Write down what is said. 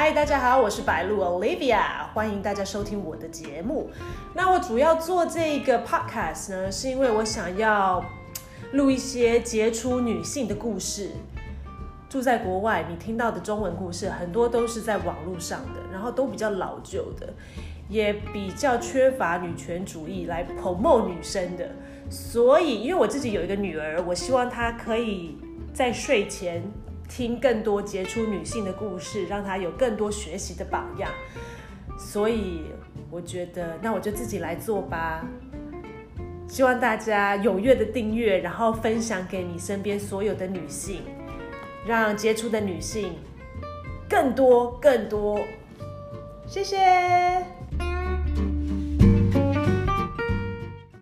嗨，大家好，我是白鹿 Olivia，欢迎大家收听我的节目。那我主要做这个 podcast 呢，是因为我想要录一些杰出女性的故事。住在国外，你听到的中文故事很多都是在网络上的，然后都比较老旧的，也比较缺乏女权主义来 promote 女生的。所以，因为我自己有一个女儿，我希望她可以在睡前。听更多杰出女性的故事，让她有更多学习的榜样。所以我觉得，那我就自己来做吧。希望大家踊跃的订阅，然后分享给你身边所有的女性，让杰出的女性更多更多。谢谢。